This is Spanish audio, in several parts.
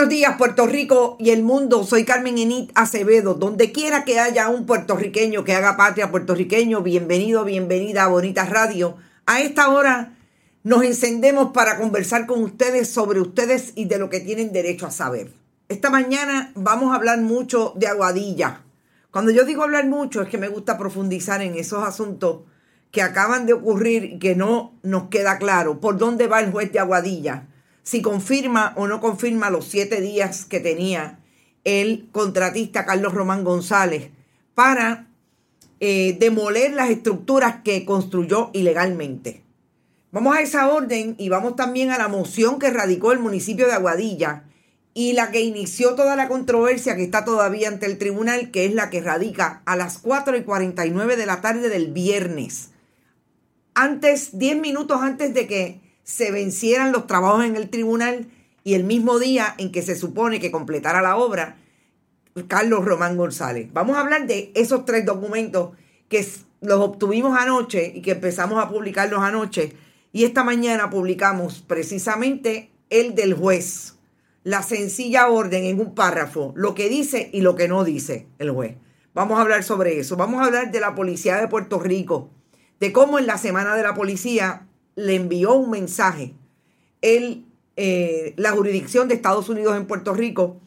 Buenos días, Puerto Rico y el mundo. Soy Carmen Enit Acevedo. Donde quiera que haya un puertorriqueño que haga patria puertorriqueño, bienvenido, bienvenida a Bonita Radio. A esta hora nos encendemos para conversar con ustedes sobre ustedes y de lo que tienen derecho a saber. Esta mañana vamos a hablar mucho de Aguadilla. Cuando yo digo hablar mucho es que me gusta profundizar en esos asuntos que acaban de ocurrir y que no nos queda claro por dónde va el juez de Aguadilla, si confirma o no confirma los siete días que tenía el contratista Carlos Román González para eh, demoler las estructuras que construyó ilegalmente. Vamos a esa orden y vamos también a la moción que radicó el municipio de Aguadilla y la que inició toda la controversia que está todavía ante el tribunal, que es la que radica a las 4 y 49 de la tarde del viernes. Antes, 10 minutos antes de que se vencieran los trabajos en el tribunal y el mismo día en que se supone que completara la obra, Carlos Román González. Vamos a hablar de esos tres documentos que los obtuvimos anoche y que empezamos a publicarlos anoche. Y esta mañana publicamos precisamente el del juez la sencilla orden en un párrafo, lo que dice y lo que no dice el juez. Vamos a hablar sobre eso. Vamos a hablar de la policía de Puerto Rico, de cómo en la semana de la policía le envió un mensaje el, eh, la jurisdicción de Estados Unidos en Puerto Rico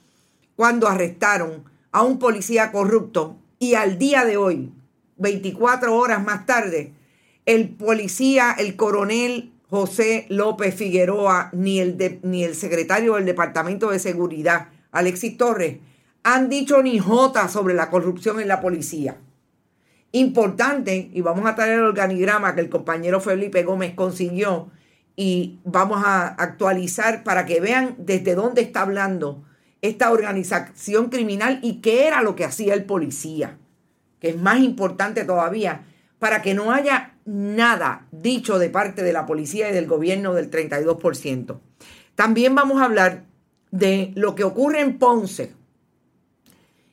cuando arrestaron a un policía corrupto y al día de hoy, 24 horas más tarde, el policía, el coronel José López Figueroa ni el, ni el secretario del Departamento de Seguridad, Alexis Torres, han dicho ni jota sobre la corrupción en la policía. Importante, y vamos a traer el organigrama que el compañero Felipe Gómez consiguió y vamos a actualizar para que vean desde dónde está hablando esta organización criminal y qué era lo que hacía el policía, que es más importante todavía, para que no haya nada dicho de parte de la policía y del gobierno del 32%. También vamos a hablar de lo que ocurre en Ponce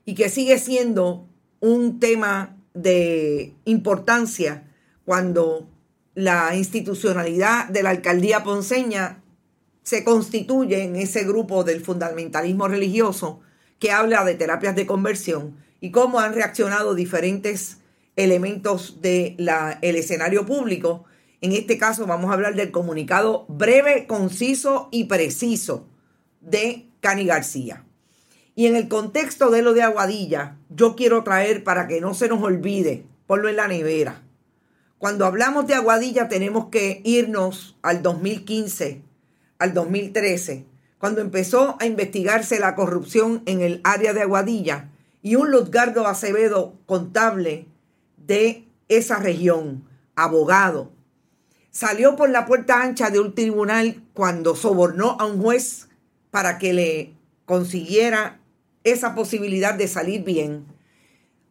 y que sigue siendo un tema de importancia cuando la institucionalidad de la alcaldía ponceña se constituye en ese grupo del fundamentalismo religioso que habla de terapias de conversión y cómo han reaccionado diferentes elementos del el escenario público. En este caso vamos a hablar del comunicado breve, conciso y preciso de Cani García. Y en el contexto de lo de Aguadilla, yo quiero traer para que no se nos olvide, ponlo en la nevera. Cuando hablamos de Aguadilla tenemos que irnos al 2015, al 2013, cuando empezó a investigarse la corrupción en el área de Aguadilla y un Luzgardo Acevedo contable de esa región, abogado, salió por la puerta ancha de un tribunal cuando sobornó a un juez para que le consiguiera esa posibilidad de salir bien,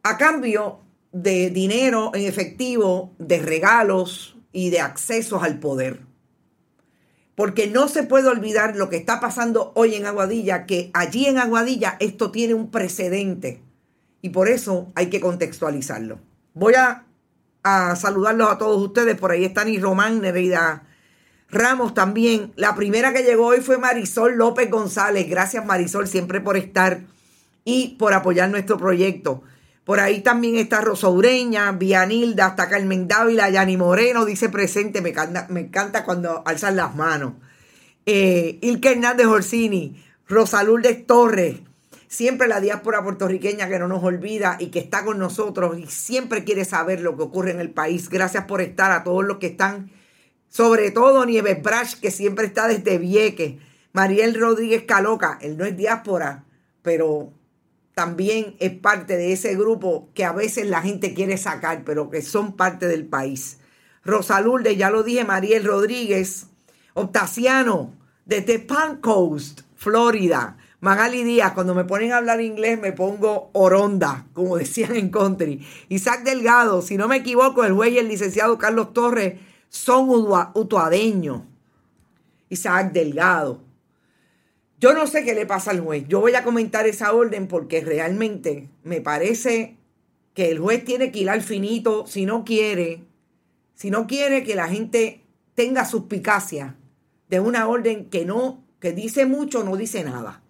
a cambio de dinero en efectivo, de regalos y de accesos al poder. Porque no se puede olvidar lo que está pasando hoy en Aguadilla, que allí en Aguadilla esto tiene un precedente y por eso hay que contextualizarlo. Voy a a saludarlos a todos ustedes. Por ahí están y Román, Nereida Ramos también. La primera que llegó hoy fue Marisol López González. Gracias Marisol siempre por estar y por apoyar nuestro proyecto. Por ahí también está Rosa Ureña, Vianilda, hasta Carmen Dávila, Yani Moreno, dice presente, me encanta, me encanta cuando alzan las manos. Eh, Hernández Orsini, Rosa Lourdes Torres, siempre la diáspora puertorriqueña que no nos olvida y que está con nosotros y siempre quiere saber lo que ocurre en el país. Gracias por estar a todos los que están sobre todo Nieves Brash, que siempre está desde Vieques. Mariel Rodríguez Caloca, él no es diáspora, pero también es parte de ese grupo que a veces la gente quiere sacar, pero que son parte del país. Rosa Lourdes, ya lo dije, Mariel Rodríguez, Octaciano, desde Palm Coast, Florida. Magali Díaz, cuando me ponen a hablar inglés me pongo oronda, como decían en country. Isaac Delgado, si no me equivoco, el juez y el licenciado Carlos Torres son utuadeños. Isaac Delgado. Yo no sé qué le pasa al juez. Yo voy a comentar esa orden porque realmente me parece que el juez tiene que ir al finito si no quiere, si no quiere que la gente tenga suspicacia de una orden que no, que dice mucho, no dice nada.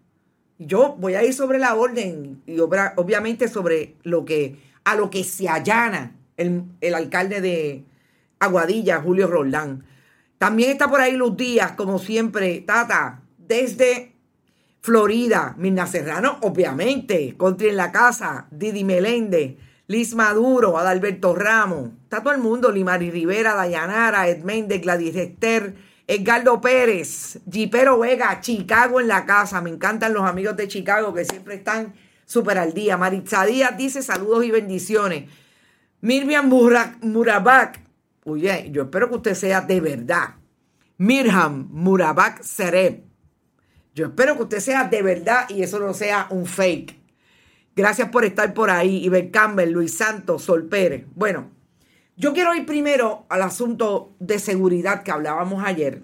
Yo voy a ir sobre la orden y obviamente sobre lo que, a lo que se allana el, el alcalde de, Aguadilla, Julio Roldán. También está por ahí Luz Díaz, como siempre, Tata, desde Florida, Mirna Serrano, obviamente, Contri en la casa, Didi Meléndez, Liz Maduro, Adalberto Ramos, está todo el mundo, Limari Rivera, Dayanara, Edméndez, Gladys Esther, Edgardo Pérez, Jipero Vega, Chicago en la casa, me encantan los amigos de Chicago que siempre están súper al día. Maritza Díaz dice saludos y bendiciones. Mirvian Murabak, Oye, yo espero que usted sea de verdad. Mirham Murabak Sereb. Yo espero que usted sea de verdad y eso no sea un fake. Gracias por estar por ahí. Iber Campbell, Luis Santos, Sol Pérez. Bueno, yo quiero ir primero al asunto de seguridad que hablábamos ayer,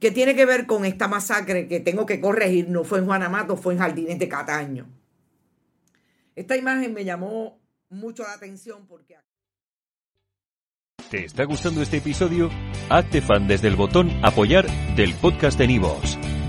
que tiene que ver con esta masacre que tengo que corregir. No fue en Juanamato, fue en Jardines de Cataño. Esta imagen me llamó mucho la atención porque... ¿Te está gustando este episodio? Hazte fan desde el botón Apoyar del podcast de Nivos.